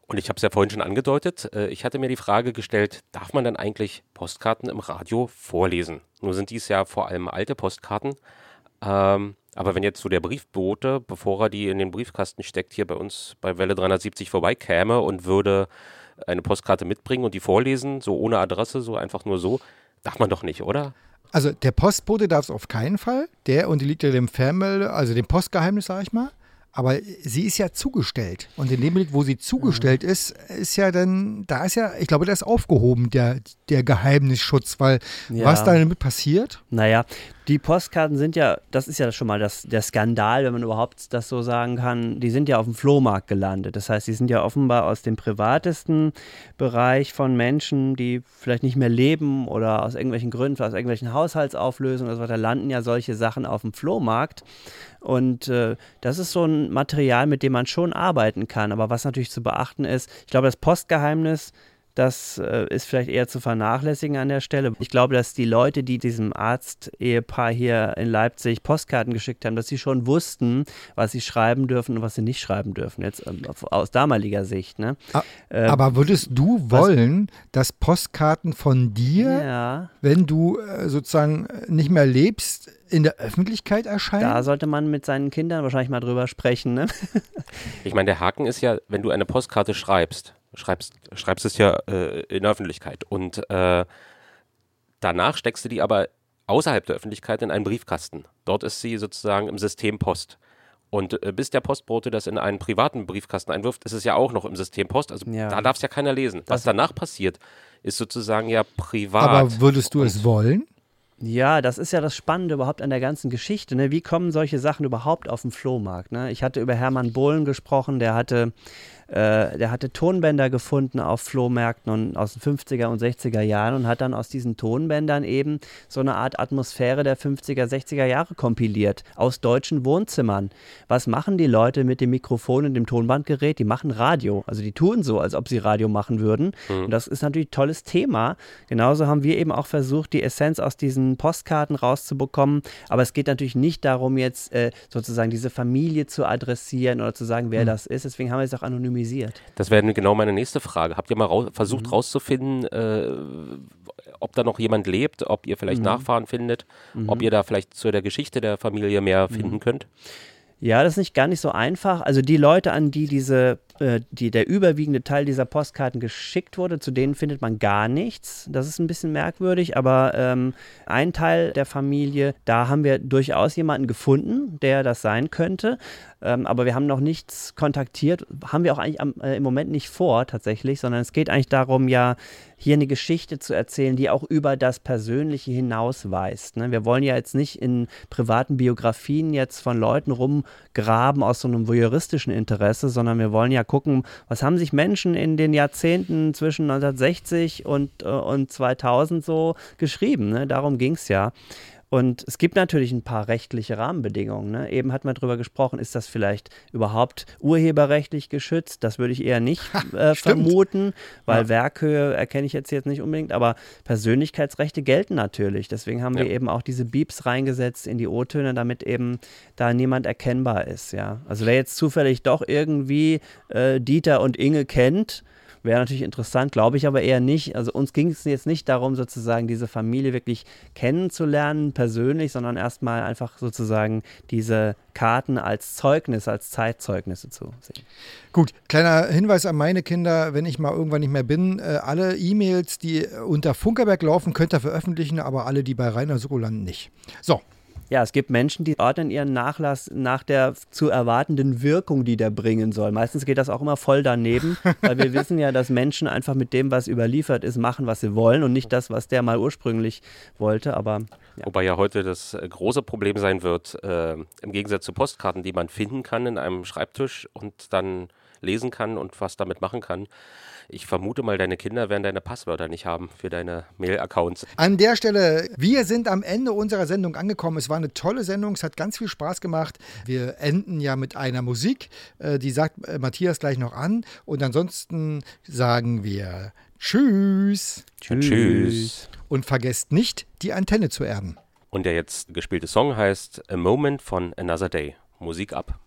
Und ich habe es ja vorhin schon angedeutet, äh, ich hatte mir die Frage gestellt, darf man denn eigentlich Postkarten im Radio vorlesen? Nur sind dies ja vor allem alte Postkarten. Ähm, aber wenn jetzt so der Briefbote, bevor er die in den Briefkasten steckt, hier bei uns bei Welle 370 vorbeikäme und würde eine Postkarte mitbringen und die vorlesen, so ohne Adresse, so einfach nur so, darf man doch nicht, oder? Also der Postbote darf es auf keinen Fall. Der unterliegt ja dem Fernmelde, also dem Postgeheimnis, sag ich mal. Aber sie ist ja zugestellt. Und in dem Blick, wo sie zugestellt ist, ist ja dann, da ist ja, ich glaube, da ist aufgehoben, der, der Geheimnisschutz, weil Ja. was da damit passiert, Naja, die Postkarten sind ja, das ist ja schon mal das, der Skandal, wenn man überhaupt das so sagen kann, die sind ja auf dem Flohmarkt gelandet. Das heißt, die sind ja offenbar aus dem privatesten Bereich von Menschen, die vielleicht nicht mehr leben oder aus irgendwelchen Gründen, aus irgendwelchen Haushaltsauflösungen oder so weiter, landen ja solche Sachen auf dem Flohmarkt. Und äh, das ist so ein Material, mit dem man schon arbeiten kann. Aber was natürlich zu beachten ist, ich glaube, das Postgeheimnis das äh, ist vielleicht eher zu vernachlässigen an der Stelle. Ich glaube, dass die Leute, die diesem Arzt-Ehepaar hier in Leipzig Postkarten geschickt haben, dass sie schon wussten, was sie schreiben dürfen und was sie nicht schreiben dürfen, jetzt ähm, aus damaliger Sicht. Ne? A- Äh, aber würdest du wollen, dass Postkarten von dir, Ja. wenn du äh, sozusagen äh, nicht mehr lebst, in der Öffentlichkeit erscheinen? da sollte man mit seinen Kindern wahrscheinlich mal drüber sprechen. Ne? Ich meine, der Haken ist ja, wenn du eine Postkarte schreibst, schreibst, schreibst es ja äh, in der Öffentlichkeit und äh, danach steckst du die aber außerhalb der Öffentlichkeit in einen Briefkasten. Dort ist sie sozusagen im System Post. Und äh, bis der Postbote das in einen privaten Briefkasten einwirft, ist es ja auch noch im System Post. Also Ja. da darf es ja keiner lesen. Was Das- danach passiert, ist sozusagen ja privat. aber würdest du es wollen? Ja, das ist ja das Spannende überhaupt an der ganzen Geschichte. Ne? Wie kommen solche Sachen überhaupt auf den Flohmarkt? Ne? Ich hatte über Hermann Bohlen gesprochen, der hatte, äh, der hatte Tonbänder gefunden auf Flohmärkten und aus den 50er und 60er Jahren und hat dann aus diesen Tonbändern eben so eine Art Atmosphäre der 50er, 60er Jahre kompiliert, aus deutschen Wohnzimmern. Was machen die Leute mit dem Mikrofon und dem Tonbandgerät? Die machen Radio. Also die tun so, als ob sie Radio machen würden. Mhm. Und das ist natürlich ein tolles Thema. Genauso haben wir eben auch versucht, die Essenz aus diesen Postkarten rauszubekommen. Aber es geht natürlich nicht darum, jetzt äh, sozusagen diese Familie zu adressieren oder zu sagen, wer Mhm. das ist. Deswegen haben wir es auch anonymisiert. Das wäre genau meine nächste Frage. Habt ihr mal rau versucht Mhm. rauszufinden, äh, ob da noch jemand lebt, ob ihr vielleicht Mhm. Nachfahren findet, ob Mhm. ihr da vielleicht zu der Geschichte der Familie mehr finden könnt? Ja, das ist nicht gar nicht so einfach. Also die Leute, an die diese, äh, die der überwiegende Teil dieser Postkarten geschickt wurde, zu denen findet man gar nichts. Das ist ein bisschen merkwürdig, aber ähm, ein Teil der Familie, da haben wir durchaus jemanden gefunden, der das sein könnte. Ähm, aber wir haben noch nichts kontaktiert. Haben wir auch eigentlich am, äh, im Moment nicht vor, tatsächlich, sondern es geht eigentlich darum, ja, hier eine Geschichte zu erzählen, die auch über das Persönliche hinausweist. Ne? Wir wollen ja jetzt nicht in privaten Biografien jetzt von Leuten rumgraben aus so einem voyeuristischen Interesse, sondern wir wollen ja gucken, was haben sich Menschen in den Jahrzehnten zwischen 1960 und, äh, und 2000 so geschrieben. Ne? Darum ging es ja. Und es gibt natürlich ein paar rechtliche Rahmenbedingungen. Ne? Eben hat man darüber gesprochen, ist das vielleicht überhaupt urheberrechtlich geschützt? Das würde ich eher nicht äh, vermuten, weil Ja. Werkhöhe erkenne ich jetzt, jetzt nicht unbedingt, aber Persönlichkeitsrechte gelten natürlich. Deswegen haben wir Ja. eben auch diese Beeps reingesetzt in die O-Töne, damit eben da niemand erkennbar ist. Ja? Also wer jetzt zufällig doch irgendwie äh, Dieter und Inge kennt, Wäre natürlich interessant, glaube ich aber eher nicht. Also uns ging es jetzt nicht darum, sozusagen diese Familie wirklich kennenzulernen, persönlich, sondern erstmal einfach sozusagen diese Karten als Zeugnis, als Zeitzeugnisse zu sehen. Gut, kleiner Hinweis an meine Kinder, wenn ich mal irgendwann nicht mehr bin, äh, alle E-Mails, die unter Funkerberg laufen, könnt ihr veröffentlichen, aber alle, die bei Rainer landen, nicht. So, Ja, es gibt Menschen, die ordnen ihren Nachlass nach der zu erwartenden Wirkung, die der bringen soll. Meistens geht das auch immer voll daneben, weil wir wissen ja, dass Menschen einfach mit dem, was überliefert ist, machen, was sie wollen und nicht das, was der mal ursprünglich wollte. Aber Wobei ja heute das große Problem sein wird, äh, im Gegensatz zu Postkarten, die man finden kann in einem Schreibtisch und dann lesen kann und was damit machen kann. Ich vermute mal, deine Kinder werden deine Passwörter nicht haben für deine Mail-Accounts. An der Stelle, wir sind am Ende unserer Sendung angekommen. Es war eine tolle Sendung, es hat ganz viel Spaß gemacht. Wir enden ja mit einer Musik, äh, die sagt äh, Matthias gleich noch an. Und ansonsten sagen wir Tschüss. Tschüss. Und vergesst nicht, die Antenne zu erden. Und der jetzt gespielte Song heißt A Moment von Another Day. Musik ab.